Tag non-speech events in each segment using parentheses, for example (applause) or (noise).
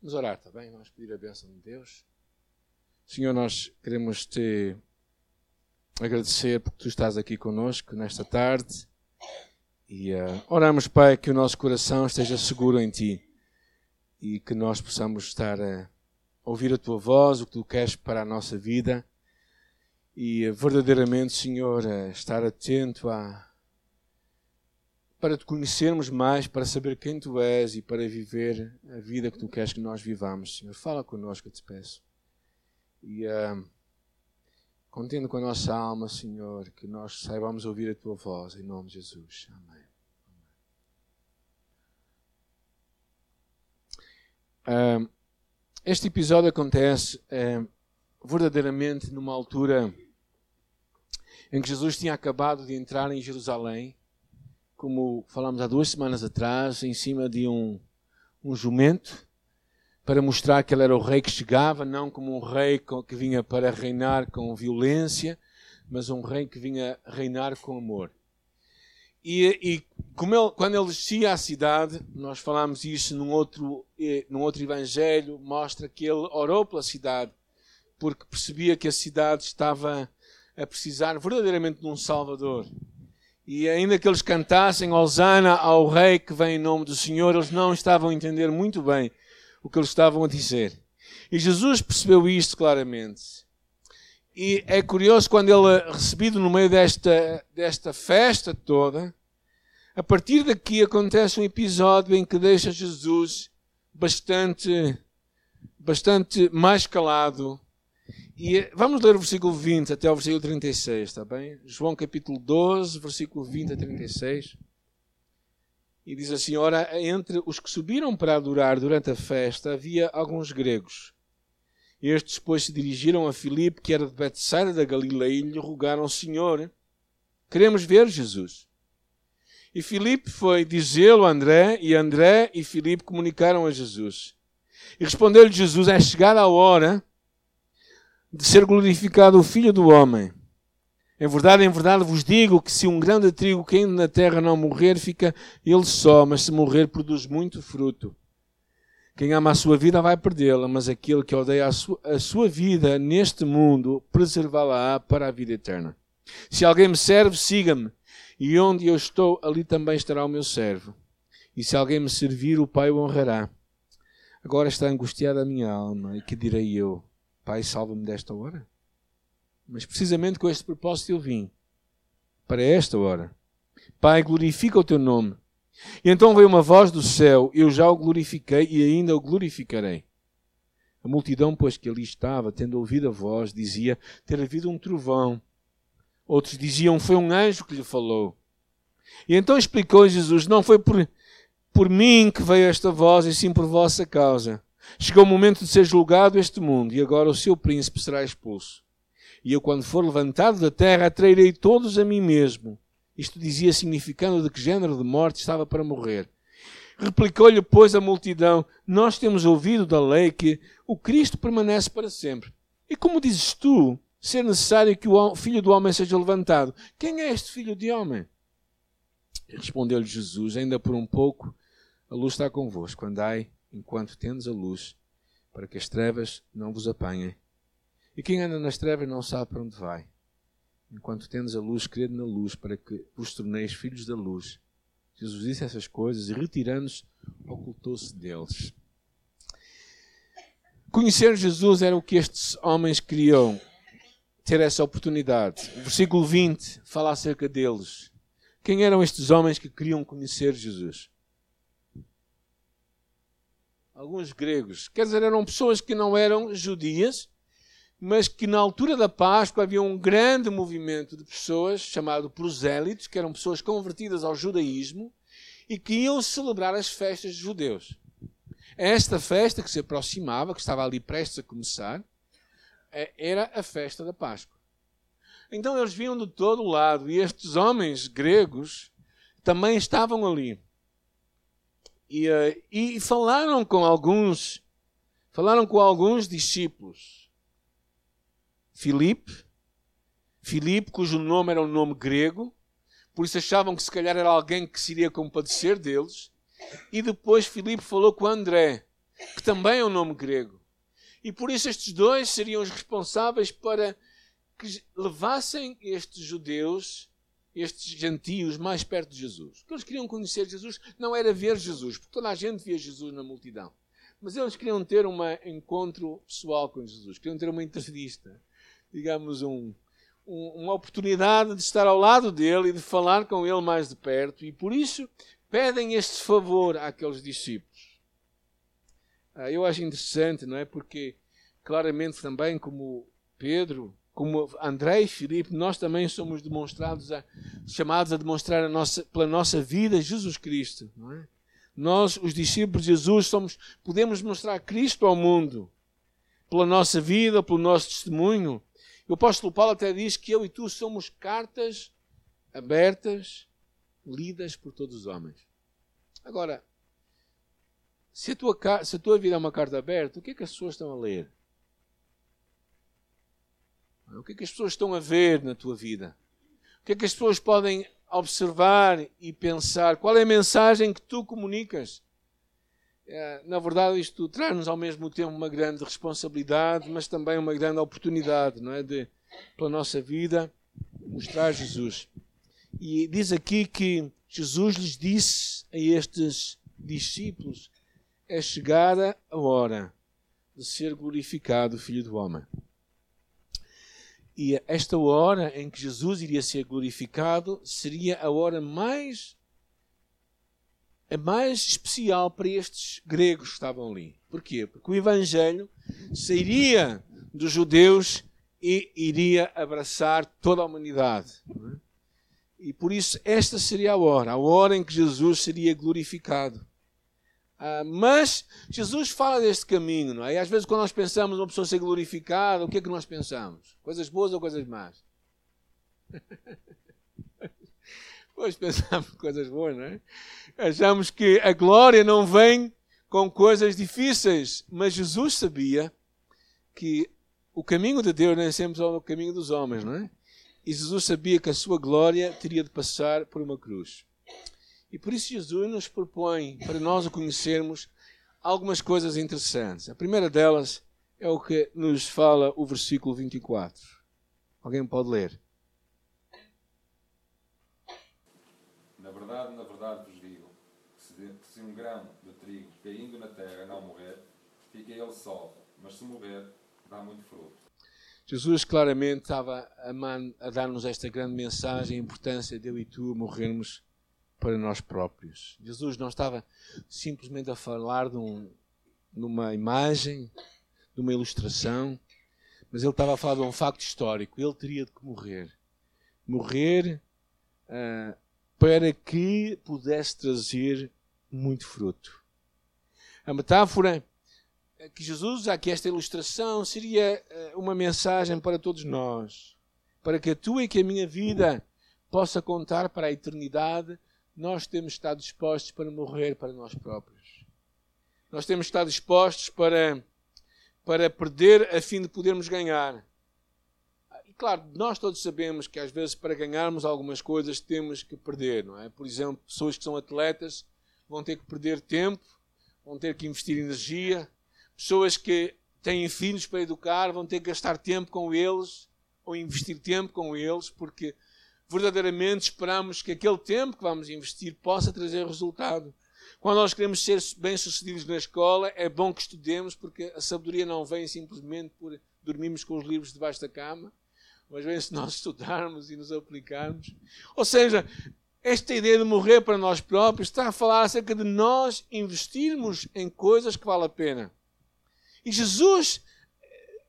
Vamos orar, bem? Vamos pedir a bênção de Deus. Senhor, nós queremos te agradecer porque tu estás aqui conosco nesta tarde. E uh, oramos, Pai, que o nosso coração esteja seguro em Ti e que nós possamos estar a ouvir a Tua voz, o que Tu queres para a nossa vida e uh, verdadeiramente, Senhor, uh, estar atento a, para te conhecermos mais, para saber quem tu és e para viver a vida que tu queres que nós vivamos. Senhor, fala connosco, eu te peço. E uh, contendo com a nossa alma, Senhor, que nós saibamos ouvir a tua voz, em nome de Jesus. Amém. Uh, este episódio acontece uh, verdadeiramente numa altura em que Jesus tinha acabado de entrar em Jerusalém como falámos há duas semanas atrás, em cima de um, um jumento, para mostrar que ele era o rei que chegava, não como um rei que vinha para reinar com violência, mas um rei que vinha reinar com amor. E, e ele, quando ele descia à cidade, nós falámos isso num outro, eh, num outro evangelho, mostra que ele orou pela cidade, porque percebia que a cidade estava a precisar verdadeiramente de um Salvador. E ainda que eles cantassem Osana ao Rei que vem em nome do Senhor, eles não estavam a entender muito bem o que eles estavam a dizer. E Jesus percebeu isto claramente. E é curioso quando ele, é recebido no meio desta, desta festa toda, a partir daqui acontece um episódio em que deixa Jesus bastante, bastante mais calado e vamos ler o versículo 20 até o versículo 36, está bem? João capítulo 12, versículo 20 a 36. E diz assim: Ora, entre os que subiram para adorar durante a festa havia alguns gregos. Estes, pois, se dirigiram a Filipe, que era de Betsaida da Galileia, e lhe rogaram: Senhor, queremos ver Jesus. E Filipe foi dizê-lo a André, e André e Filipe comunicaram a Jesus. E respondeu-lhe Jesus: É chegada a hora de ser glorificado o Filho do Homem. Em verdade, em verdade vos digo que se um grão de trigo caindo na terra não morrer, fica ele só, mas se morrer, produz muito fruto. Quem ama a sua vida vai perdê-la, mas aquele que odeia a sua, a sua vida neste mundo, preservá-la para a vida eterna. Se alguém me serve, siga-me, e onde eu estou, ali também estará o meu servo. E se alguém me servir, o Pai o honrará. Agora está angustiada a minha alma, e que direi eu? Pai, salva-me desta hora. Mas precisamente com este propósito eu vim. Para esta hora. Pai, glorifica o teu nome. E então veio uma voz do céu, eu já o glorifiquei e ainda o glorificarei. A multidão, pois, que ali estava, tendo ouvido a voz, dizia ter havido um trovão. Outros diziam, foi um anjo que lhe falou. E então explicou Jesus, não foi por, por mim que veio esta voz, e sim por vossa causa. Chegou o momento de ser julgado este mundo, e agora o seu príncipe será expulso. E eu, quando for levantado da terra, atrairei todos a mim mesmo. Isto dizia significando de que género de morte estava para morrer. Replicou-lhe, pois, a multidão: Nós temos ouvido da lei que o Cristo permanece para sempre. E como dizes tu ser necessário que o filho do homem seja levantado? Quem é este filho de homem? Respondeu-lhe Jesus: Ainda por um pouco a luz está convosco. Andai enquanto tendes a luz, para que as trevas não vos apanhem. E quem anda nas trevas não sabe para onde vai. Enquanto tendes a luz, crede na luz, para que vos torneis filhos da luz. Jesus disse essas coisas e, retirando-se, ocultou-se deles. Conhecer Jesus era o que estes homens queriam ter essa oportunidade. O versículo 20 fala acerca deles. Quem eram estes homens que queriam conhecer Jesus? Alguns gregos. Quer dizer, eram pessoas que não eram judias, mas que na altura da Páscoa havia um grande movimento de pessoas chamado prosélitos, que eram pessoas convertidas ao judaísmo e que iam celebrar as festas dos judeus. Esta festa que se aproximava, que estava ali prestes a começar, é, era a festa da Páscoa. Então eles vinham de todo lado e estes homens gregos também estavam ali. E, uh, e falaram com alguns, falaram com alguns discípulos. Filipe, Filipe, cujo nome era um nome grego, por isso achavam que se calhar era alguém que se iria compadecer deles. E depois Filipe falou com André. que também é um nome grego. E por isso estes dois seriam os responsáveis para que levassem estes judeus, estes gentios, mais perto de Jesus. O que eles queriam conhecer Jesus não era ver Jesus, porque toda a gente via Jesus na multidão. Mas eles queriam ter um encontro pessoal com Jesus, queriam ter uma entrevista, digamos, um, um, uma oportunidade de estar ao lado dele e de falar com ele mais de perto. E por isso pedem este favor àqueles discípulos. Ah, eu acho interessante, não é? Porque claramente também, como Pedro, como André e Filipe, nós também somos demonstrados a, chamados a demonstrar a nossa, pela nossa vida Jesus Cristo. É? Nós, os discípulos de Jesus, somos, podemos mostrar Cristo ao mundo pela nossa vida, pelo nosso testemunho. O apóstolo Paulo até diz que eu e tu somos cartas abertas, lidas por todos os homens. Agora, se a tua, se a tua vida é uma carta aberta, o que é que as pessoas estão a ler? O que é que as pessoas estão a ver na tua vida? O que é que as pessoas podem observar e pensar? Qual é a mensagem que tu comunicas? É, na verdade, isto traz-nos ao mesmo tempo uma grande responsabilidade, mas também uma grande oportunidade, não é? De, pela nossa vida, mostrar Jesus. E diz aqui que Jesus lhes disse a estes discípulos: é chegada a hora de ser glorificado o Filho do Homem. E esta hora em que Jesus iria ser glorificado seria a hora mais a mais especial para estes gregos que estavam ali. Porquê? Porque o Evangelho sairia dos judeus e iria abraçar toda a humanidade. É? E por isso esta seria a hora, a hora em que Jesus seria glorificado. Ah, mas Jesus fala deste caminho, não é? E às vezes quando nós pensamos uma pessoa ser glorificada, o que é que nós pensamos? Coisas boas ou coisas más? (laughs) pois pensamos (laughs) coisas boas, não é? Achamos que a glória não vem com coisas difíceis, mas Jesus sabia que o caminho de Deus nem sempre é o caminho dos homens, não é? E Jesus sabia que a sua glória teria de passar por uma cruz. E por isso Jesus nos propõe, para nós o conhecermos, algumas coisas interessantes. A primeira delas é o que nos fala o versículo 24. Alguém pode ler? Na verdade, na verdade vos digo que se, de, se um grão de trigo caindo na terra não morrer, fica ele só, mas se morrer, dá muito fruto. Jesus claramente estava a, a dar-nos esta grande mensagem, a importância de eu e tu morrermos para nós próprios. Jesus não estava simplesmente a falar de, um, de uma imagem, de uma ilustração, mas ele estava a falar de um facto histórico. Ele teria de morrer. Morrer uh, para que pudesse trazer muito fruto. A metáfora que Jesus usa aqui, esta ilustração, seria uh, uma mensagem para todos nós. Para que a tua e que a minha vida possa contar para a eternidade nós temos estar dispostos para morrer para nós próprios. Nós temos estar dispostos para, para perder a fim de podermos ganhar. E claro, nós todos sabemos que às vezes para ganharmos algumas coisas temos que perder, não é? Por exemplo, pessoas que são atletas vão ter que perder tempo, vão ter que investir energia. Pessoas que têm filhos para educar vão ter que gastar tempo com eles ou investir tempo com eles, porque verdadeiramente esperamos que aquele tempo que vamos investir possa trazer resultado. Quando nós queremos ser bem-sucedidos na escola, é bom que estudemos, porque a sabedoria não vem simplesmente por dormirmos com os livros debaixo da cama, mas vem se nós (laughs) estudarmos e nos aplicarmos. Ou seja, esta ideia de morrer para nós próprios está a falar acerca de nós investirmos em coisas que vale a pena. E Jesus,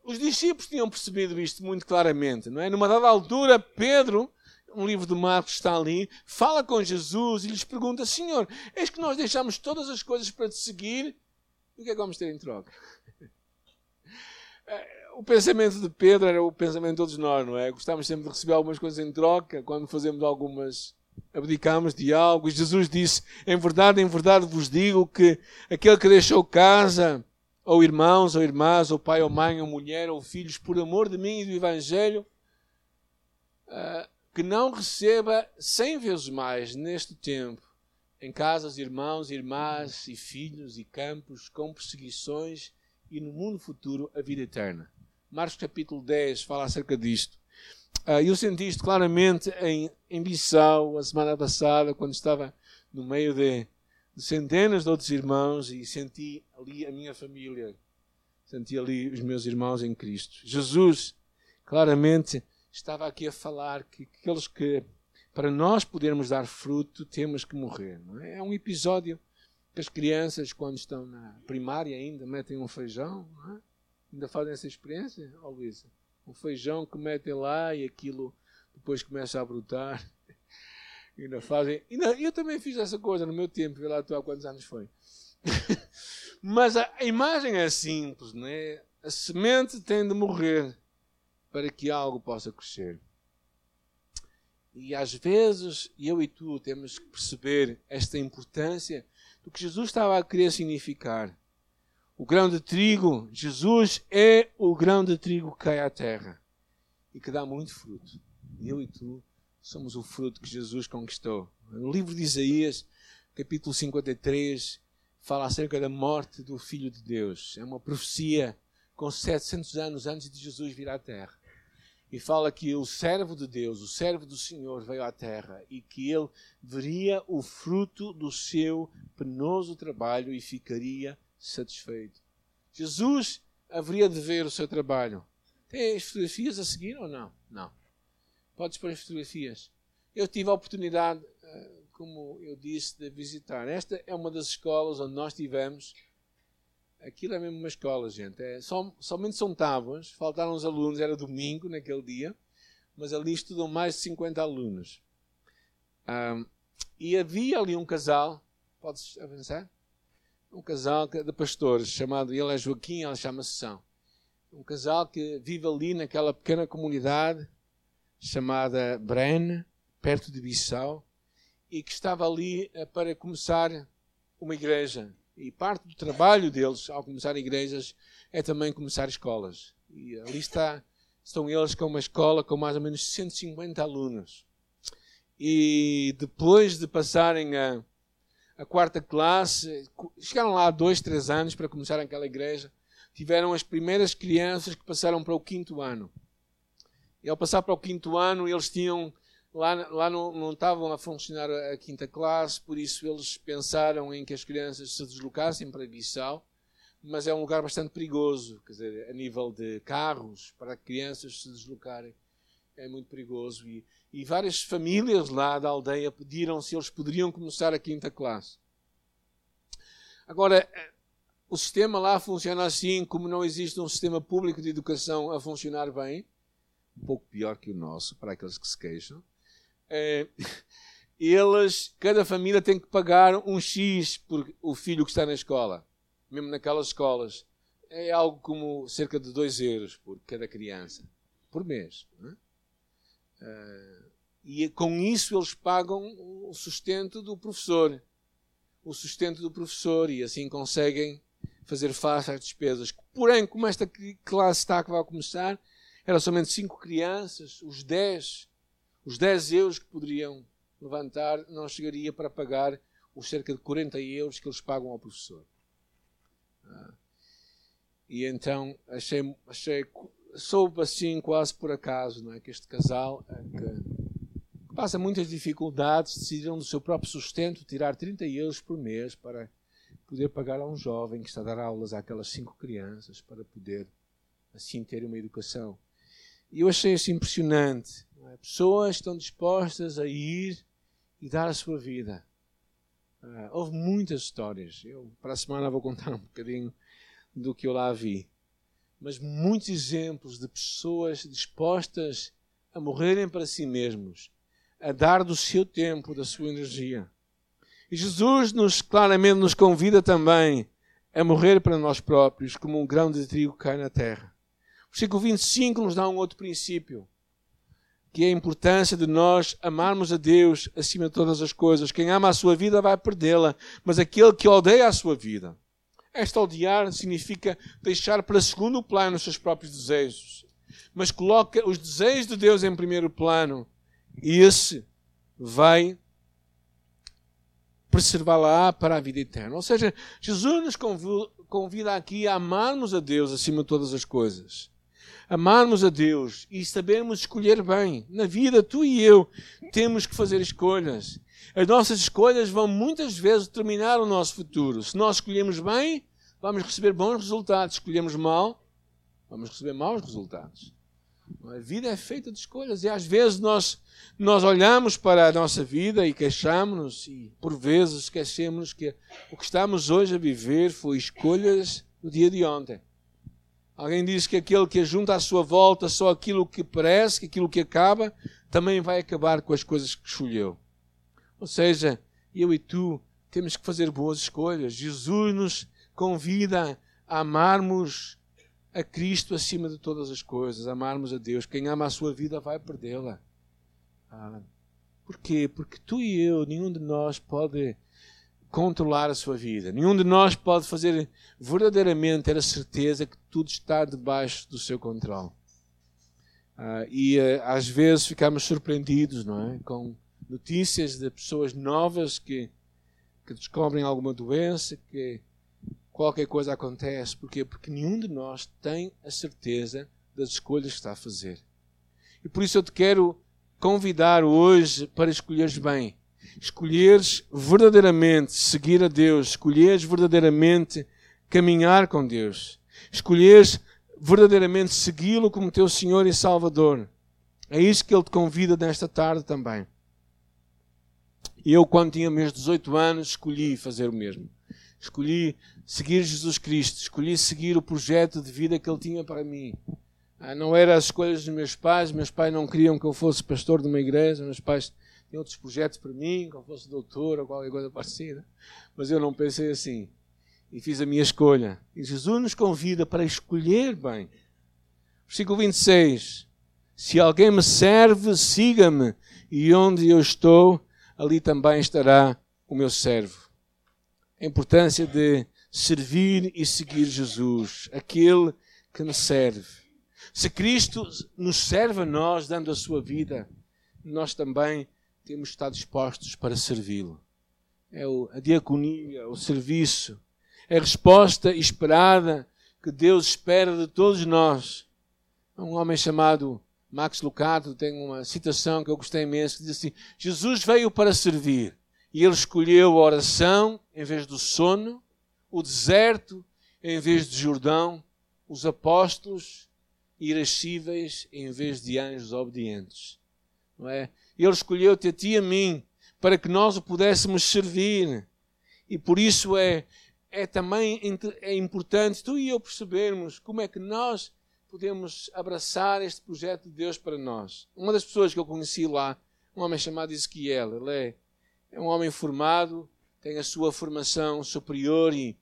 os discípulos tinham percebido isto muito claramente, não é? Numa dada altura, Pedro um livro de Marcos está ali, fala com Jesus e lhes pergunta: Senhor, eis que nós deixamos todas as coisas para te seguir, o que é que vamos ter em troca? (laughs) O pensamento de Pedro era o pensamento de todos nós, não é? Gostávamos sempre de receber algumas coisas em troca, quando fazemos algumas. abdicamos de algo. E Jesus disse: Em verdade, em verdade vos digo que aquele que deixou casa, ou irmãos, ou irmãs, ou pai, ou mãe, ou mulher, ou filhos, por amor de mim e do Evangelho, uh, que não receba cem vezes mais neste tempo em casas, irmãos, irmãs e filhos e campos, com perseguições e no mundo futuro a vida eterna. Marcos capítulo 10 fala acerca disto. Uh, eu senti isto claramente em, em Bissau, a semana passada, quando estava no meio de, de centenas de outros irmãos e senti ali a minha família, senti ali os meus irmãos em Cristo. Jesus, claramente, estava aqui a falar que aqueles que, para nós podermos dar fruto, temos que morrer. É? é? um episódio que as crianças, quando estão na primária ainda, metem um feijão. É? Ainda fazem essa experiência, oh, Luísa? Um feijão que metem lá e aquilo depois começa a brotar. (laughs) ainda fazem. Ainda, eu também fiz essa coisa no meu tempo, vê lá tu há quantos anos foi. (laughs) Mas a, a imagem é simples, é? A semente tem de morrer para que algo possa crescer. E às vezes eu e tu temos que perceber esta importância do que Jesus estava a querer significar. O grão de trigo, Jesus é o grão de trigo que cai à terra e que dá muito fruto. Eu e tu somos o fruto que Jesus conquistou. No livro de Isaías, capítulo 53, fala acerca da morte do Filho de Deus. É uma profecia com 700 anos antes de Jesus vir à terra e fala que o servo de Deus, o servo do Senhor, veio à terra e que ele veria o fruto do seu penoso trabalho e ficaria satisfeito. Jesus haveria de ver o seu trabalho. Tem as fotografias a seguir ou não? Não. Podes pôr as fotografias. Eu tive a oportunidade, eh, como eu disse, de visitar. Esta é uma das escolas onde nós tivemos Aquilo é mesmo uma escola, gente. É, som, somente são tábuas, faltaram os alunos, era domingo naquele dia, mas ali estudam mais de 50 alunos. Um, e havia ali um casal, podes avançar? Um casal de pastores, chamado, ele é Joaquim, ela chama-se São. Um casal que vive ali naquela pequena comunidade chamada Brenne, perto de Bissau, e que estava ali eh, para começar uma igreja e parte do trabalho deles, ao começar igrejas, é também começar escolas. E ali está, estão eles com uma escola com mais ou menos 150 alunos. E depois de passarem a, a quarta classe, chegaram lá dois, três anos para começar aquela igreja, tiveram as primeiras crianças que passaram para o quinto ano. E ao passar para o quinto ano, eles tinham Lá, lá não, não estavam a funcionar a quinta classe, por isso eles pensaram em que as crianças se deslocassem para Bissau, mas é um lugar bastante perigoso, quer dizer, a nível de carros, para crianças se deslocarem, é muito perigoso. E, e várias famílias lá da aldeia pediram se eles poderiam começar a quinta classe. Agora, o sistema lá funciona assim, como não existe um sistema público de educação a funcionar bem, um pouco pior que o nosso, para aqueles que se queixam é, eles, cada família tem que pagar um X por o filho que está na escola, mesmo naquelas escolas. É algo como cerca de 2 euros por cada criança, por mês. É? e com isso eles pagam o sustento do professor. O sustento do professor e assim conseguem fazer face às despesas. Porém, como esta classe está que vai começar, eram somente cinco crianças, os 10 os 10 euros que poderiam levantar não chegaria para pagar os cerca de 40 euros que eles pagam ao professor. Ah. E então achei, achei soube assim quase por acaso não é, que este casal é que passa muitas dificuldades decidiram do seu próprio sustento tirar 30 euros por mês para poder pagar a um jovem que está a dar aulas àquelas cinco crianças para poder assim ter uma educação. E eu achei isso impressionante é? Pessoas estão dispostas a ir e dar a sua vida. Uh, houve muitas histórias. Eu, para a semana, vou contar um bocadinho do que eu lá vi. Mas muitos exemplos de pessoas dispostas a morrerem para si mesmos, a dar do seu tempo, da sua energia. E Jesus nos claramente nos convida também a morrer para nós próprios, como um grão de trigo cai na terra. O versículo 25 nos dá um outro princípio que é a importância de nós amarmos a Deus acima de todas as coisas. Quem ama a sua vida vai perdê-la, mas aquele que odeia a sua vida. Esta odiar significa deixar para segundo plano os seus próprios desejos, mas coloca os desejos de Deus em primeiro plano e esse vai preservá-la para a vida eterna. Ou seja, Jesus nos convida aqui a amarmos a Deus acima de todas as coisas. Amarmos a Deus e sabermos escolher bem. Na vida, tu e eu temos que fazer escolhas. As nossas escolhas vão muitas vezes determinar o nosso futuro. Se nós escolhemos bem, vamos receber bons resultados. Se escolhemos mal, vamos receber maus resultados. A vida é feita de escolhas e às vezes nós, nós olhamos para a nossa vida e queixamos-nos e por vezes esquecemos que o que estamos hoje a viver foi escolhas do dia de ontem. Alguém diz que aquele que junta à sua volta só aquilo que parece, aquilo que acaba, também vai acabar com as coisas que escolheu. Ou seja, eu e tu temos que fazer boas escolhas. Jesus nos convida a amarmos a Cristo acima de todas as coisas, amarmos a Deus. Quem ama a sua vida vai perdê-la. Ah, por quê? Porque tu e eu, nenhum de nós pode controlar a sua vida. Nenhum de nós pode fazer verdadeiramente ter a certeza que tudo está debaixo do seu controle. Ah, e ah, às vezes ficamos surpreendidos, não é? Com notícias de pessoas novas que, que descobrem alguma doença, que qualquer coisa acontece. Porquê? Porque nenhum de nós tem a certeza das escolhas que está a fazer. E por isso eu te quero convidar hoje para escolheres bem. Escolheres verdadeiramente seguir a Deus. Escolheres verdadeiramente caminhar com Deus. Escolheres verdadeiramente segui-lo como teu Senhor e Salvador. É isso que Ele te convida nesta tarde também. Eu, quando tinha meus 18 anos, escolhi fazer o mesmo. Escolhi seguir Jesus Cristo, escolhi seguir o projeto de vida que Ele tinha para mim. Ah, não era as escolhas dos meus pais, meus pais não queriam que eu fosse pastor de uma igreja, meus pais tinham outros projetos para mim, que eu fosse doutor ou qualquer coisa parecida. Mas eu não pensei assim. E fiz a minha escolha. E Jesus nos convida para escolher bem. Versículo 26. Se alguém me serve, siga-me, e onde eu estou, ali também estará o meu servo. A importância de servir e seguir Jesus, aquele que nos serve. Se Cristo nos serve a nós, dando a sua vida, nós também temos de estar dispostos para servi-lo. É a diaconia, o serviço, é a resposta esperada que Deus espera de todos nós. Um homem chamado Max Lucado tem uma citação que eu gostei imenso, que diz assim: Jesus veio para servir e ele escolheu a oração em vez do sono, o deserto em vez de Jordão, os apóstolos irascíveis em vez de anjos obedientes. Não é? Ele escolheu-te a ti e a mim para que nós o pudéssemos servir. E por isso é, é também é importante tu e eu percebermos como é que nós podemos abraçar este projeto de Deus para nós. Uma das pessoas que eu conheci lá, um homem chamado Ezequiel, ele é, é um homem formado, tem a sua formação superior e,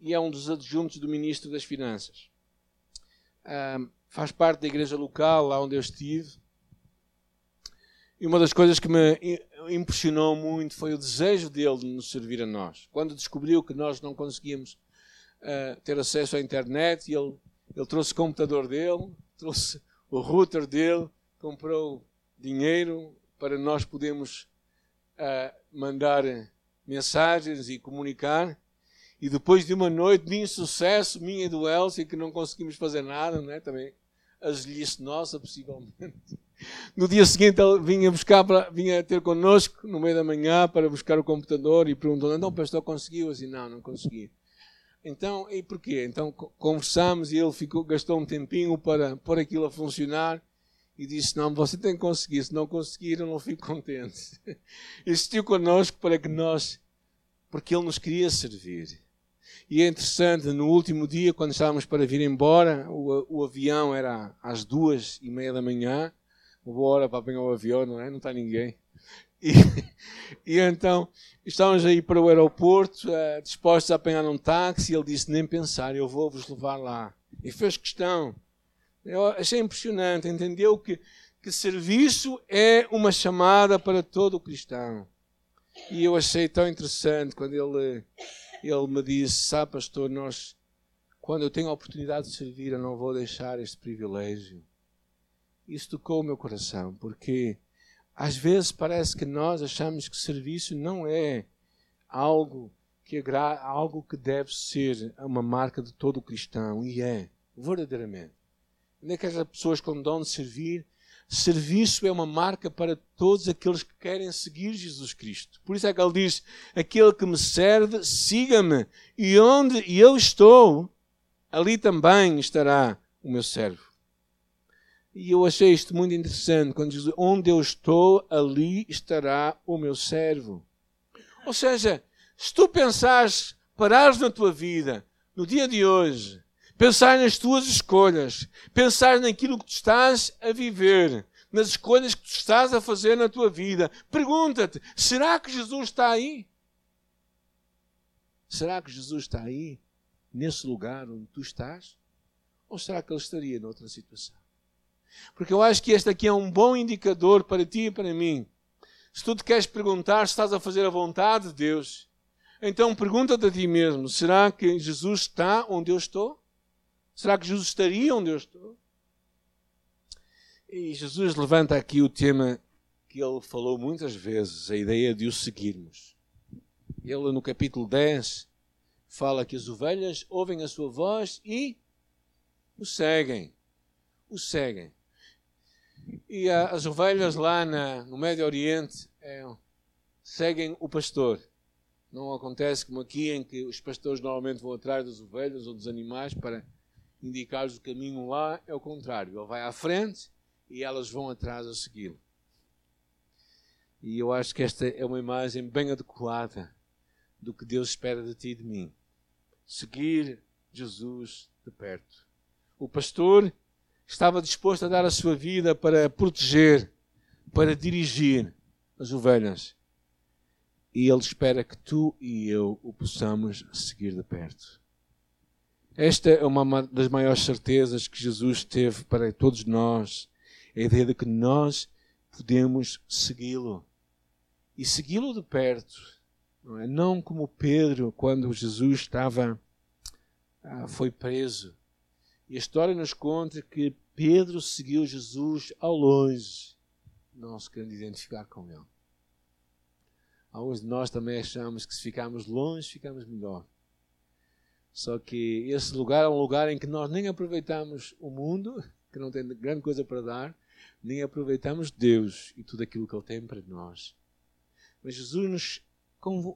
e é um dos adjuntos do Ministro das Finanças. Um, faz parte da igreja local, lá onde eu estive. E uma das coisas que me impressionou muito foi o desejo dele de nos servir a nós. Quando descobriu que nós não conseguíamos uh, ter acesso à internet, ele, ele trouxe o computador dele, trouxe o router dele, comprou dinheiro para nós podermos uh, mandar mensagens e comunicar. E depois de uma noite de insucesso, minha e do Elcio, que não conseguimos fazer nada, né? também agelhice nossa, possivelmente. No dia seguinte ele vinha buscar, para, vinha ter connosco no meio da manhã para buscar o computador e perguntou: então, pastor, conseguiu? assim, não, não consegui. Então, e porquê? Então conversamos e ele ficou, gastou um tempinho para pôr aquilo a funcionar e disse: Não, você tem que conseguir, se não conseguir, eu não fico contente. (laughs) Insistiu connosco para que nós, porque ele nos queria servir. E é interessante, no último dia, quando estávamos para vir embora, o, o avião era às duas e meia da manhã, uma hora para apanhar o avião, não é? Não está ninguém. E, (laughs) e então estávamos aí para o aeroporto, uh, dispostos a apanhar um táxi, ele disse: Nem pensar, eu vou vos levar lá. E fez questão eu achei impressionante, entendeu que, que serviço é uma chamada para todo cristão. E eu achei tão interessante quando ele, ele me disse: Sabe, pastor, nós, quando eu tenho a oportunidade de servir, eu não vou deixar este privilégio. Isso tocou o meu coração, porque às vezes parece que nós achamos que serviço não é algo que algo que deve ser uma marca de todo cristão e é verdadeiramente. Onde é que as pessoas quando dão de servir Serviço é uma marca para todos aqueles que querem seguir Jesus Cristo. Por isso é que ele diz: aquele que me serve, siga-me. E onde eu estou, ali também estará o meu servo. E eu achei isto muito interessante quando diz: onde eu estou, ali estará o meu servo. Ou seja, se tu pensares, parares na tua vida, no dia de hoje, pensar nas tuas escolhas, pensar naquilo que tu estás a viver, nas escolhas que tu estás a fazer na tua vida. Pergunta-te: será que Jesus está aí? Será que Jesus está aí, nesse lugar onde tu estás? Ou será que ele estaria noutra situação? Porque eu acho que este aqui é um bom indicador para ti e para mim. Se tu te queres perguntar se estás a fazer a vontade de Deus, então pergunta-te a ti mesmo: será que Jesus está onde eu estou? Será que Jesus estaria onde eu estou? E Jesus levanta aqui o tema que ele falou muitas vezes, a ideia de o seguirmos. Ele, no capítulo 10, fala que as ovelhas ouvem a sua voz e o seguem. O seguem. E as ovelhas lá na, no Médio Oriente é, seguem o pastor. Não acontece como aqui, em que os pastores normalmente vão atrás das ovelhas ou dos animais para indicar-lhes o caminho lá, é o contrário. Ele vai à frente e elas vão atrás a segui-lo. E eu acho que esta é uma imagem bem adequada do que Deus espera de ti e de mim. Seguir Jesus de perto. O pastor estava disposto a dar a sua vida para proteger, para dirigir as ovelhas. E ele espera que tu e eu o possamos seguir de perto. Esta é uma das maiores certezas que Jesus teve para todos nós. É a ideia de que nós podemos segui-lo. E segui-lo de perto. Não, é? não como Pedro, quando Jesus estava, ah, foi preso. E a história nos conta que Pedro seguiu Jesus ao longe, não se querendo identificar com ele. Alguns de nós também achamos que se ficarmos longe, ficamos melhor. Só que esse lugar é um lugar em que nós nem aproveitamos o mundo, que não tem grande coisa para dar, nem aproveitamos Deus e tudo aquilo que Ele tem para nós. Mas Jesus nos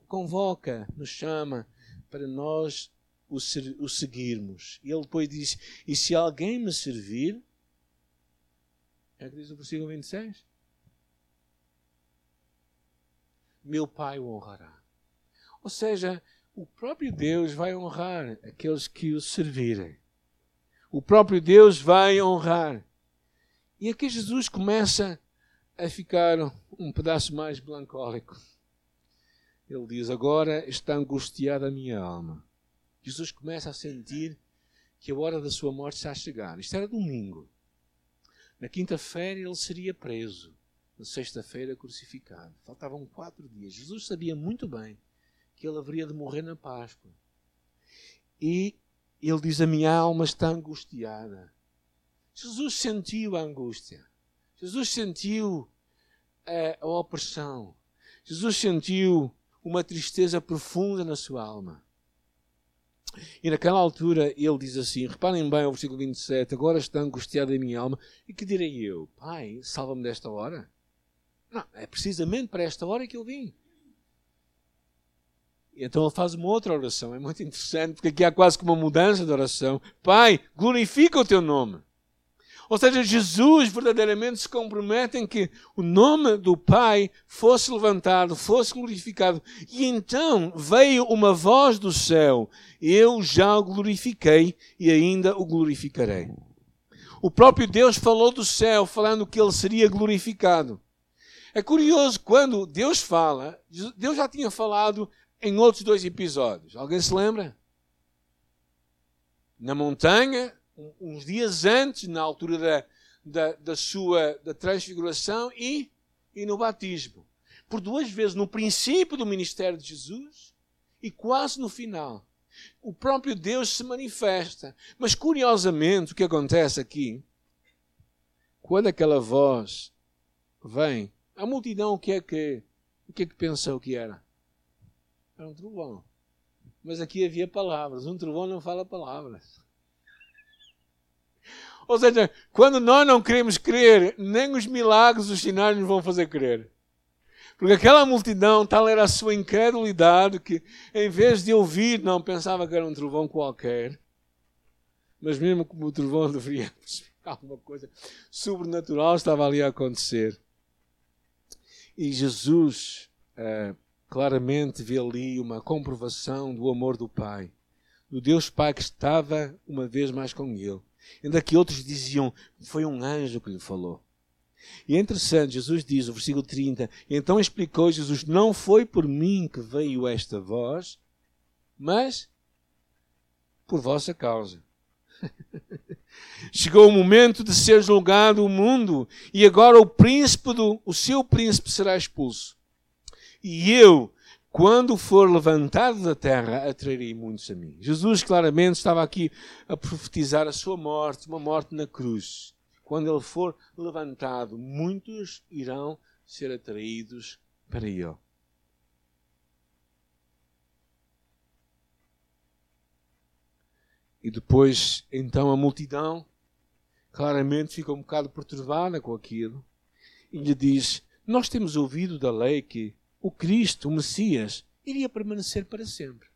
convoca, nos chama para nós o, o seguirmos. E Ele depois diz: E se alguém me servir, é o que diz o versículo 26? Meu Pai o honrará. Ou seja, o próprio Deus vai honrar aqueles que o servirem. O próprio Deus vai honrar. E aqui Jesus começa a ficar um pedaço mais melancólico. Ele diz: Agora está angustiada a minha alma. Jesus começa a sentir que a hora da sua morte está a chegar. Isto era domingo. Na quinta-feira ele seria preso. Na sexta-feira crucificado. Faltavam quatro dias. Jesus sabia muito bem que ele haveria de morrer na Páscoa. E ele diz: A minha alma está angustiada. Jesus sentiu a angústia. Jesus sentiu a, a opressão. Jesus sentiu uma tristeza profunda na sua alma. E naquela altura ele diz assim: reparem bem o versículo 27, agora está angustiada a minha alma. E que direi eu? Pai, salva-me desta hora? Não, é precisamente para esta hora que eu vim. Então ele faz uma outra oração. É muito interessante, porque aqui há quase uma mudança de oração. Pai, glorifica o teu nome. Ou seja, Jesus verdadeiramente se compromete em que o nome do Pai fosse levantado, fosse glorificado. E então veio uma voz do céu: Eu já o glorifiquei e ainda o glorificarei. O próprio Deus falou do céu, falando que ele seria glorificado. É curioso, quando Deus fala, Deus já tinha falado em outros dois episódios. Alguém se lembra? Na montanha, uns dias antes, na altura da, da, da sua da transfiguração e, e no batismo. Por duas vezes, no princípio do ministério de Jesus e quase no final. O próprio Deus se manifesta. Mas curiosamente, o que acontece aqui, quando aquela voz vem, a multidão o que é que, o que, é que pensou que era? Era um trovão. Mas aqui havia palavras. Um trovão não fala palavras. (laughs) Ou seja, quando nós não queremos crer, nem os milagres, os sinais nos vão fazer crer. Porque aquela multidão, tal era a sua incredulidade, que em vez de ouvir, não pensava que era um trovão qualquer. Mas mesmo como o trovão deveria alguma coisa sobrenatural estava ali a acontecer. E Jesus uh, claramente vê ali uma comprovação do amor do Pai, do Deus Pai que estava uma vez mais com ele. Ainda que outros diziam, foi um anjo que lhe falou. E é interessante, Jesus diz, no versículo 30, então explicou Jesus, não foi por mim que veio esta voz, mas por vossa causa. (laughs) Chegou o momento de ser julgado o mundo, e agora o príncipe do, o seu príncipe será expulso. E eu, quando for levantado da terra, atrairei muitos a mim. Jesus claramente estava aqui a profetizar a sua morte, uma morte na cruz. Quando ele for levantado, muitos irão ser atraídos para ele. E depois, então, a multidão claramente fica um bocado perturbada com aquilo e lhe diz: Nós temos ouvido da lei que o Cristo, o Messias, iria permanecer para sempre.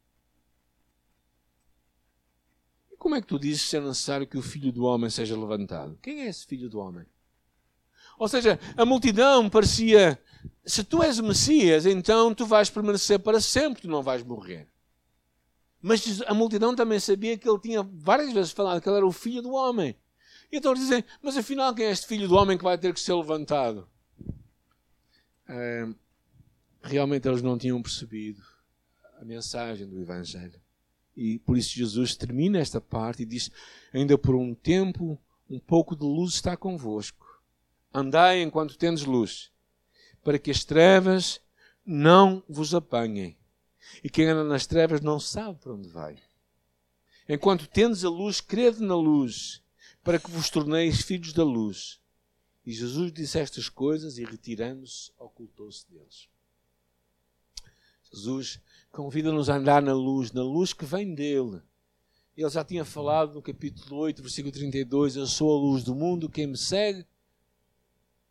E como é que tu dizes ser necessário que o filho do homem seja levantado? Quem é esse filho do homem? Ou seja, a multidão parecia: se tu és o Messias, então tu vais permanecer para sempre, tu não vais morrer. Mas a multidão também sabia que ele tinha várias vezes falado que ele era o filho do homem. E então dizem: Mas afinal, quem é este filho do homem que vai ter que ser levantado? É, realmente eles não tinham percebido a mensagem do Evangelho. E por isso Jesus termina esta parte e diz: Ainda por um tempo, um pouco de luz está convosco. Andai enquanto tendes luz, para que as trevas não vos apanhem. E quem anda nas trevas não sabe para onde vai. Enquanto tendes a luz, crede na luz, para que vos torneis filhos da luz. E Jesus disse estas coisas e, retirando-se, ocultou-se deles. Jesus convida-nos a andar na luz, na luz que vem dele. Ele já tinha falado no capítulo 8, versículo 32: Eu sou a luz do mundo, quem me segue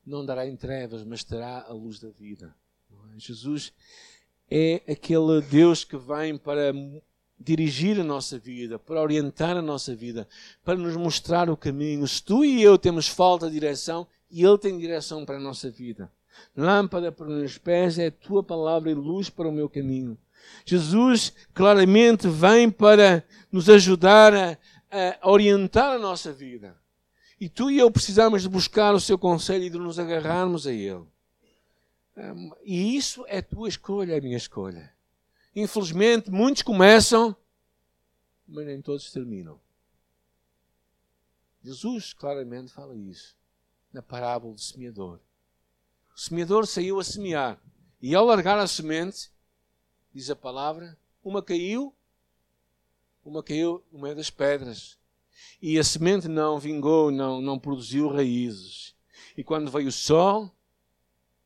não dará em trevas, mas terá a luz da vida. É? Jesus é aquele Deus que vem para dirigir a nossa vida, para orientar a nossa vida, para nos mostrar o caminho. Se tu e eu temos falta de direção, e Ele tem direção para a nossa vida. Lâmpada para os meus pés é a tua palavra e luz para o meu caminho. Jesus claramente vem para nos ajudar a, a orientar a nossa vida. E tu e eu precisamos de buscar o seu conselho e de nos agarrarmos a Ele. E isso é tua escolha, é minha escolha. Infelizmente, muitos começam, mas nem todos terminam. Jesus claramente fala isso na parábola do semeador. O semeador saiu a semear. E ao largar a semente, diz a palavra, uma caiu, uma caiu no meio das pedras. E a semente não vingou, não, não produziu raízes. E quando veio o sol,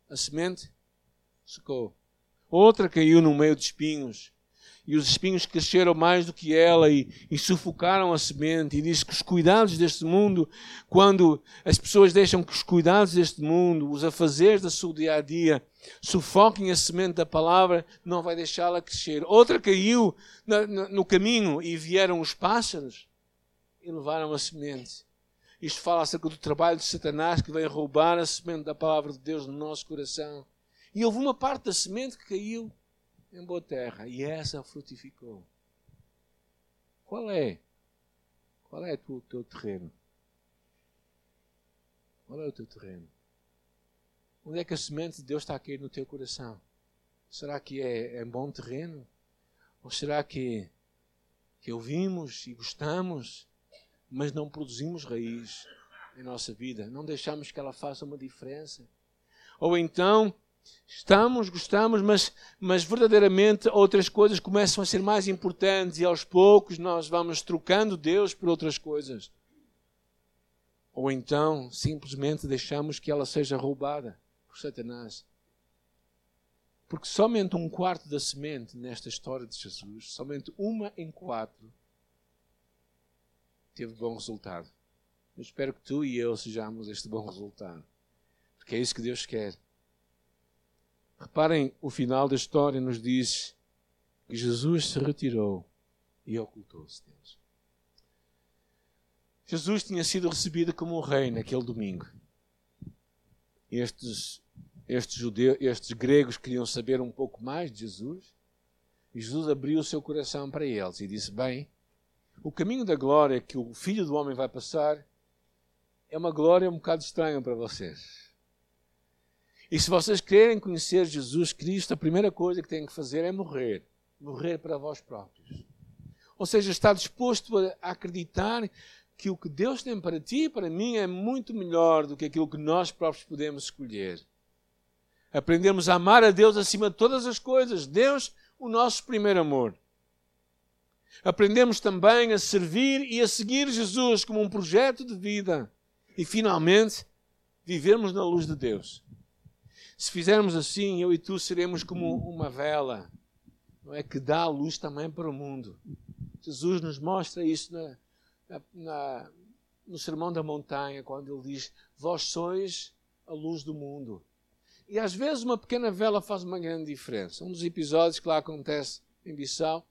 a semente secou. Outra caiu no meio de espinhos e os espinhos cresceram mais do que ela e, e, sufocaram a semente. E diz que os cuidados deste mundo, quando as pessoas deixam que os cuidados deste mundo, os afazeres da sua dia a dia, sufoquem a semente da palavra, não vai deixá-la crescer. Outra caiu na, no caminho e vieram os pássaros e levaram a semente. Isto fala acerca do trabalho de Satanás que vem roubar a semente da palavra de Deus no nosso coração. E houve uma parte da semente que caiu em boa terra e essa frutificou. Qual é? Qual é o teu terreno? Qual é o teu terreno? Onde é que a semente de Deus está a cair no teu coração? Será que é, é bom terreno? Ou será que, que ouvimos e gostamos, mas não produzimos raiz em nossa vida? Não deixamos que ela faça uma diferença? Ou então Estamos, gostamos, mas, mas verdadeiramente outras coisas começam a ser mais importantes e aos poucos nós vamos trocando Deus por outras coisas. Ou então simplesmente deixamos que ela seja roubada por Satanás. Porque somente um quarto da semente nesta história de Jesus, somente uma em quatro, teve bom resultado. Eu espero que tu e eu sejamos este bom resultado. Porque é isso que Deus quer. Reparem, o final da história nos diz que Jesus se retirou e ocultou-se Deus. Jesus tinha sido recebido como rei naquele domingo. Estes, estes, judeus, estes gregos queriam saber um pouco mais de Jesus. E Jesus abriu o seu coração para eles e disse: Bem, o caminho da glória que o Filho do Homem vai passar é uma glória um bocado estranha para vocês. E se vocês querem conhecer Jesus Cristo, a primeira coisa que têm que fazer é morrer. Morrer para vós próprios. Ou seja, estar disposto a acreditar que o que Deus tem para ti e para mim é muito melhor do que aquilo que nós próprios podemos escolher. Aprendemos a amar a Deus acima de todas as coisas. Deus, o nosso primeiro amor. Aprendemos também a servir e a seguir Jesus como um projeto de vida. E finalmente, vivermos na luz de Deus. Se fizermos assim, eu e tu seremos como uma vela, não é? Que dá a luz também para o mundo. Jesus nos mostra isso na, na, no Sermão da Montanha, quando ele diz: Vós sois a luz do mundo. E às vezes uma pequena vela faz uma grande diferença. Um dos episódios que lá acontece em Bissau,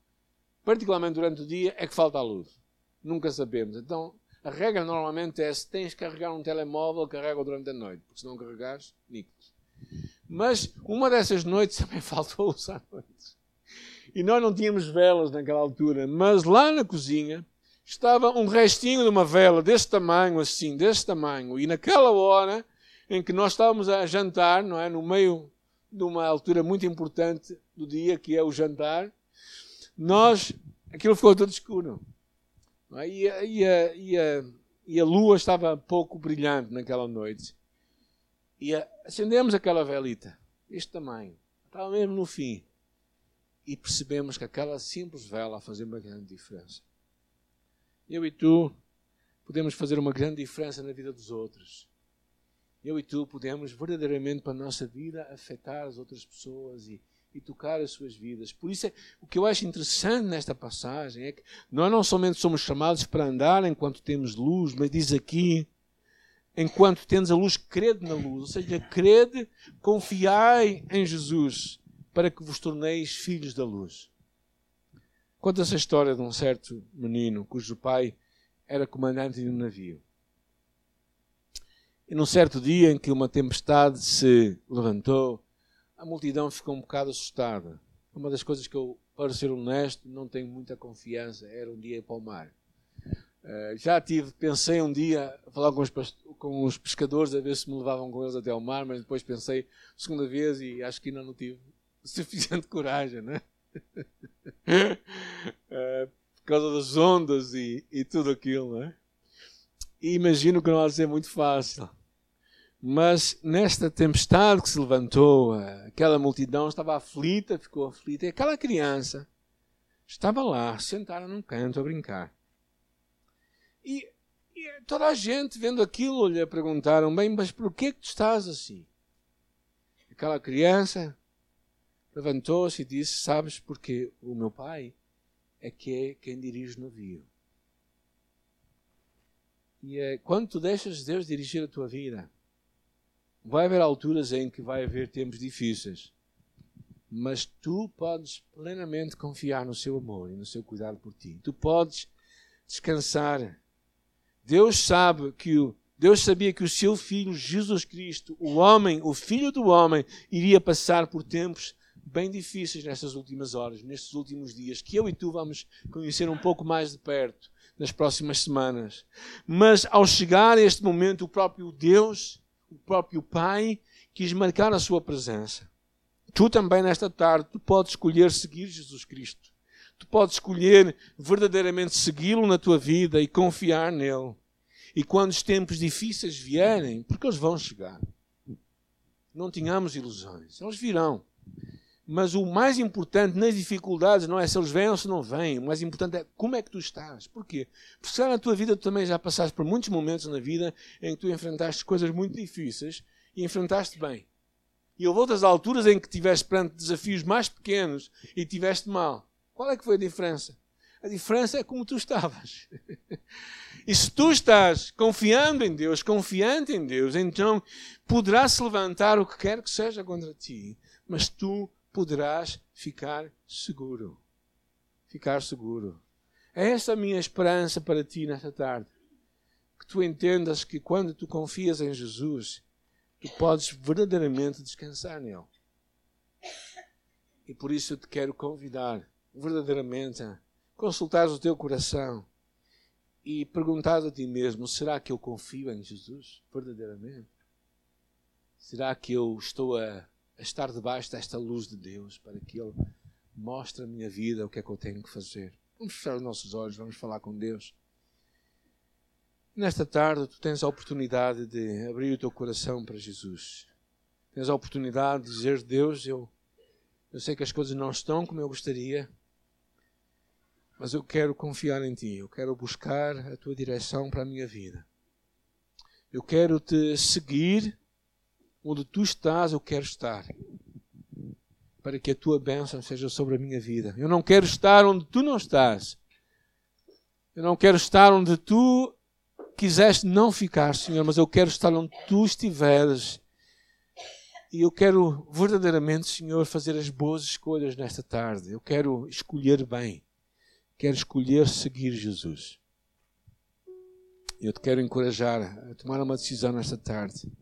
particularmente durante o dia, é que falta a luz. Nunca sabemos. Então, a regra normalmente é: se tens que carregar um telemóvel, carrega durante a noite, porque se não carregares, nicos. Mas uma dessas noites também (laughs) faltou usar noites. E nós não tínhamos velas naquela altura, mas lá na cozinha estava um restinho de uma vela desse tamanho, assim, desse tamanho. E naquela hora em que nós estávamos a jantar, não é? No meio de uma altura muito importante do dia, que é o jantar, nós, aquilo ficou todo escuro. É? E, a, e, a, e, a, e a lua estava pouco brilhante naquela noite. E acendemos aquela velita, este tamanho, estava mesmo no fim. E percebemos que aquela simples vela fazia uma grande diferença. Eu e tu podemos fazer uma grande diferença na vida dos outros. Eu e tu podemos verdadeiramente para a nossa vida afetar as outras pessoas e, e tocar as suas vidas. Por isso, é, o que eu acho interessante nesta passagem é que nós não somente somos chamados para andar enquanto temos luz, mas diz aqui, enquanto tens a luz, crede na luz. Ou seja, crede, confiai em Jesus para que vos torneis filhos da luz. Conta-se a história de um certo menino cujo pai era comandante de um navio. E num certo dia em que uma tempestade se levantou, a multidão ficou um bocado assustada. Uma das coisas que eu, para ser honesto, não tenho muita confiança era um dia ir para o mar. Uh, já tive, pensei um dia a falar com os, com os pescadores a ver se me levavam com eles até ao mar, mas depois pensei segunda vez e acho que ainda não tive (laughs) suficiente coragem, né? é, (laughs) por causa das ondas e, e tudo aquilo, né? E imagino que não há de ser muito fácil. Mas nesta tempestade que se levantou, aquela multidão estava aflita, ficou aflita, e aquela criança estava lá, sentada num canto a brincar. E, e toda a gente, vendo aquilo, lhe perguntaram: Bem, mas por que, que tu estás assim? Aquela criança levantou-se e disse: Sabes porque o meu pai é que é quem dirige o navio. E é, quando tu deixas Deus dirigir a tua vida, vai haver alturas em que vai haver tempos difíceis. Mas tu podes plenamente confiar no seu amor e no seu cuidado por ti. Tu podes descansar. Deus sabe que o Deus sabia que o seu filho Jesus Cristo, o homem, o filho do homem, iria passar por tempos bem difíceis nestas últimas horas, nestes últimos dias, que eu e tu vamos conhecer um pouco mais de perto nas próximas semanas. Mas ao chegar a este momento, o próprio Deus, o próprio Pai, quis marcar a sua presença. Tu também, nesta tarde, tu podes escolher seguir Jesus Cristo. Tu podes escolher verdadeiramente segui-lo na tua vida e confiar nele. E quando os tempos difíceis vierem, porque eles vão chegar, não tenhamos ilusões, eles virão. Mas o mais importante nas dificuldades não é se eles vêm ou se não vêm. O mais importante é como é que tu estás. Porquê? Porque se na tua vida tu também já passaste por muitos momentos na vida em que tu enfrentaste coisas muito difíceis e enfrentaste bem. E houve outras alturas em que tiveste perante desafios mais pequenos e tiveste mal. Qual é que foi a diferença? A diferença é como tu estavas. (laughs) E se tu estás confiando em Deus, confiante em Deus, então poderá se levantar o que quer que seja contra ti, mas tu poderás ficar seguro. Ficar seguro. É esta a minha esperança para ti nesta tarde. Que tu entendas que quando tu confias em Jesus, tu podes verdadeiramente descansar nele. E por isso eu te quero convidar verdadeiramente a consultar o teu coração e perguntar a ti mesmo: será que eu confio em Jesus verdadeiramente? Será que eu estou a, a estar debaixo desta luz de Deus para que Ele mostre a minha vida o que é que eu tenho que fazer? Vamos fechar os nossos olhos, vamos falar com Deus. Nesta tarde, tu tens a oportunidade de abrir o teu coração para Jesus. Tens a oportunidade de dizer: Deus, eu, eu sei que as coisas não estão como eu gostaria mas eu quero confiar em Ti, eu quero buscar a Tua direção para a minha vida. Eu quero te seguir onde Tu estás, eu quero estar. Para que a Tua bênção seja sobre a minha vida. Eu não quero estar onde Tu não estás. Eu não quero estar onde Tu quiseste não ficar, Senhor, mas eu quero estar onde Tu estiveres. E eu quero verdadeiramente, Senhor, fazer as boas escolhas nesta tarde. Eu quero escolher bem quer escolher seguir Jesus. Eu te quero encorajar a tomar uma decisão nesta tarde.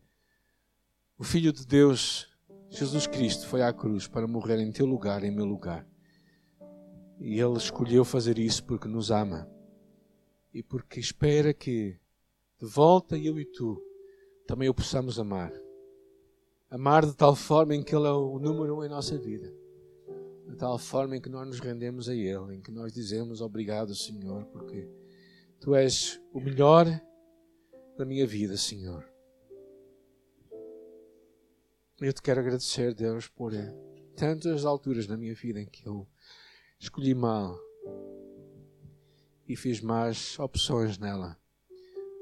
O Filho de Deus, Jesus Cristo, foi à cruz para morrer em teu lugar, em meu lugar. E Ele escolheu fazer isso porque nos ama e porque espera que, de volta, eu e tu também o possamos amar. Amar de tal forma em que Ele é o número um em nossa vida de tal forma em que nós nos rendemos a Ele, em que nós dizemos obrigado, Senhor, porque Tu és o melhor da minha vida, Senhor. Eu te quero agradecer, Deus, por tantas alturas na minha vida em que eu escolhi mal e fiz más opções nela.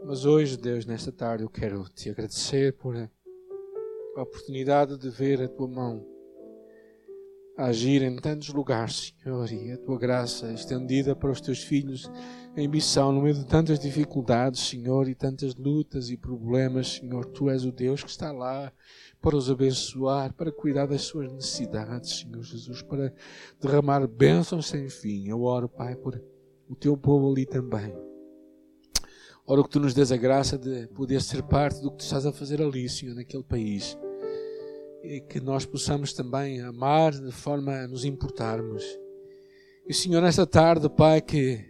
Mas hoje, Deus, nesta tarde, eu quero te agradecer por a oportunidade de ver a tua mão agir em tantos lugares, Senhor, e a tua graça estendida para os teus filhos em missão, no meio de tantas dificuldades, Senhor, e tantas lutas e problemas, Senhor, tu és o Deus que está lá para os abençoar, para cuidar das suas necessidades, Senhor Jesus, para derramar bênçãos sem fim. Eu oro, Pai, por o teu povo ali também. Oro que tu nos dês a graça de poder ser parte do que tu estás a fazer ali, Senhor, naquele país e que nós possamos também amar de forma a nos importarmos. E Senhor, nesta tarde, Pai, que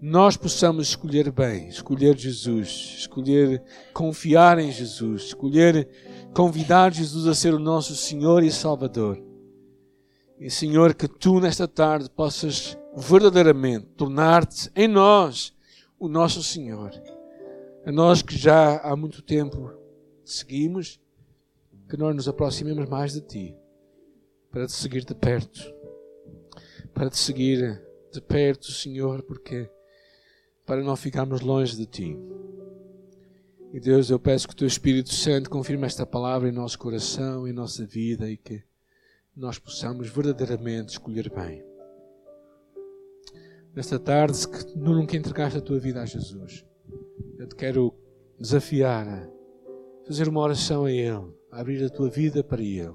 nós possamos escolher bem, escolher Jesus, escolher confiar em Jesus, escolher convidar Jesus a ser o nosso Senhor e Salvador. E Senhor, que tu nesta tarde possas verdadeiramente tornar-te em nós o nosso Senhor. A nós que já há muito tempo seguimos que nós nos aproximemos mais de Ti, para te seguir de perto, para te seguir de perto, Senhor, porque para não ficarmos longe de Ti. E Deus, eu peço que o Teu Espírito Santo confirme esta palavra em nosso coração, em nossa vida e que nós possamos verdadeiramente escolher bem. Nesta tarde, se que nunca entregaste a tua vida a Jesus, eu te quero desafiar a fazer uma oração a Ele a abrir a tua vida para Ele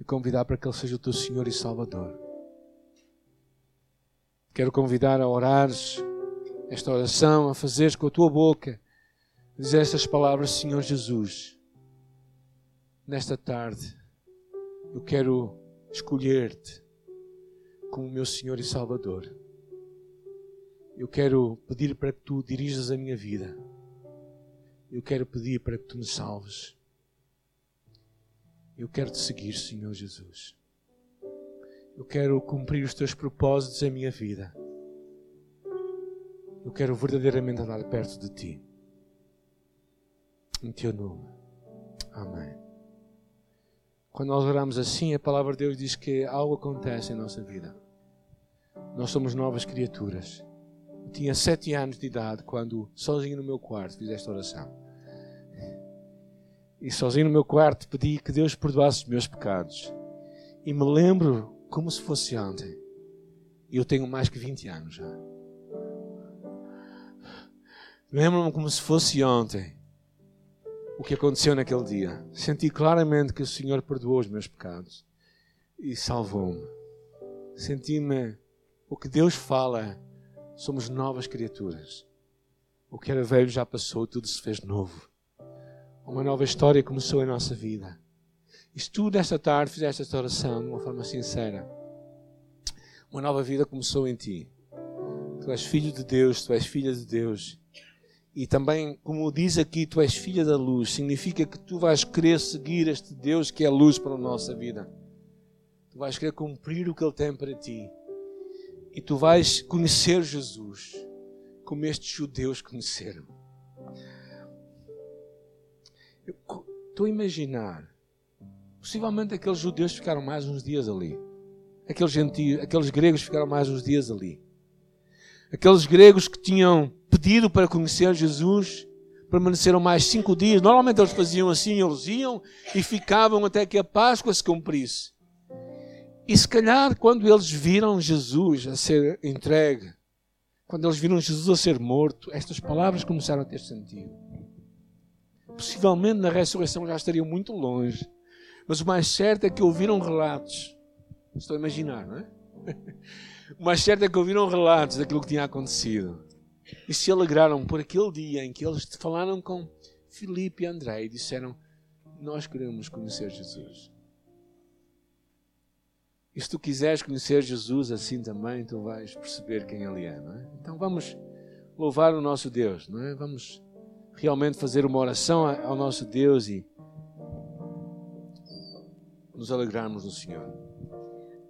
e convidar para que Ele seja o teu Senhor e Salvador. Quero convidar a orares esta oração, a fazeres com a tua boca, a dizer estas palavras, Senhor Jesus. Nesta tarde, eu quero escolher-te como meu Senhor e Salvador. Eu quero pedir para que tu dirijas a minha vida. Eu quero pedir para que tu me salves. Eu quero te seguir, Senhor Jesus. Eu quero cumprir os teus propósitos em minha vida. Eu quero verdadeiramente andar perto de ti. Em teu nome. Amém. Quando nós oramos assim, a palavra de Deus diz que algo acontece em nossa vida. Nós somos novas criaturas. Eu tinha sete anos de idade quando, sozinho no meu quarto, fiz esta oração. E sozinho no meu quarto pedi que Deus perdoasse os meus pecados. E me lembro como se fosse ontem. Eu tenho mais que 20 anos já. Lembro-me como se fosse ontem o que aconteceu naquele dia. Senti claramente que o Senhor perdoou os meus pecados e salvou-me. Senti-me o que Deus fala, somos novas criaturas. O que era velho já passou, tudo se fez novo. Uma nova história começou em nossa vida. E se tu, desta tarde, fizeste esta oração de uma forma sincera, uma nova vida começou em ti. Tu és filho de Deus, tu és filha de Deus. E também, como diz aqui, tu és filha da luz. Significa que tu vais querer seguir este Deus que é luz para a nossa vida. Tu vais querer cumprir o que Ele tem para ti. E tu vais conhecer Jesus como estes judeus conheceram. Estou a imaginar. Possivelmente aqueles judeus ficaram mais uns dias ali. Aqueles, gentios, aqueles gregos ficaram mais uns dias ali. Aqueles gregos que tinham pedido para conhecer Jesus permaneceram mais cinco dias. Normalmente eles faziam assim, eles iam e ficavam até que a Páscoa se cumprisse. E se calhar, quando eles viram Jesus a ser entregue, quando eles viram Jesus a ser morto, estas palavras começaram a ter sentido. Possivelmente na ressurreição já estariam muito longe, mas o mais certo é que ouviram relatos. Estou a imaginar, não é? (laughs) O mais certo é que ouviram relatos daquilo que tinha acontecido e se alegraram por aquele dia em que eles falaram com Filipe e André e disseram: Nós queremos conhecer Jesus. E se tu quiseres conhecer Jesus assim também, tu vais perceber quem Ele é, não é? Então vamos louvar o nosso Deus, não é? Vamos realmente fazer uma oração ao nosso Deus e nos alegrarmos no Senhor.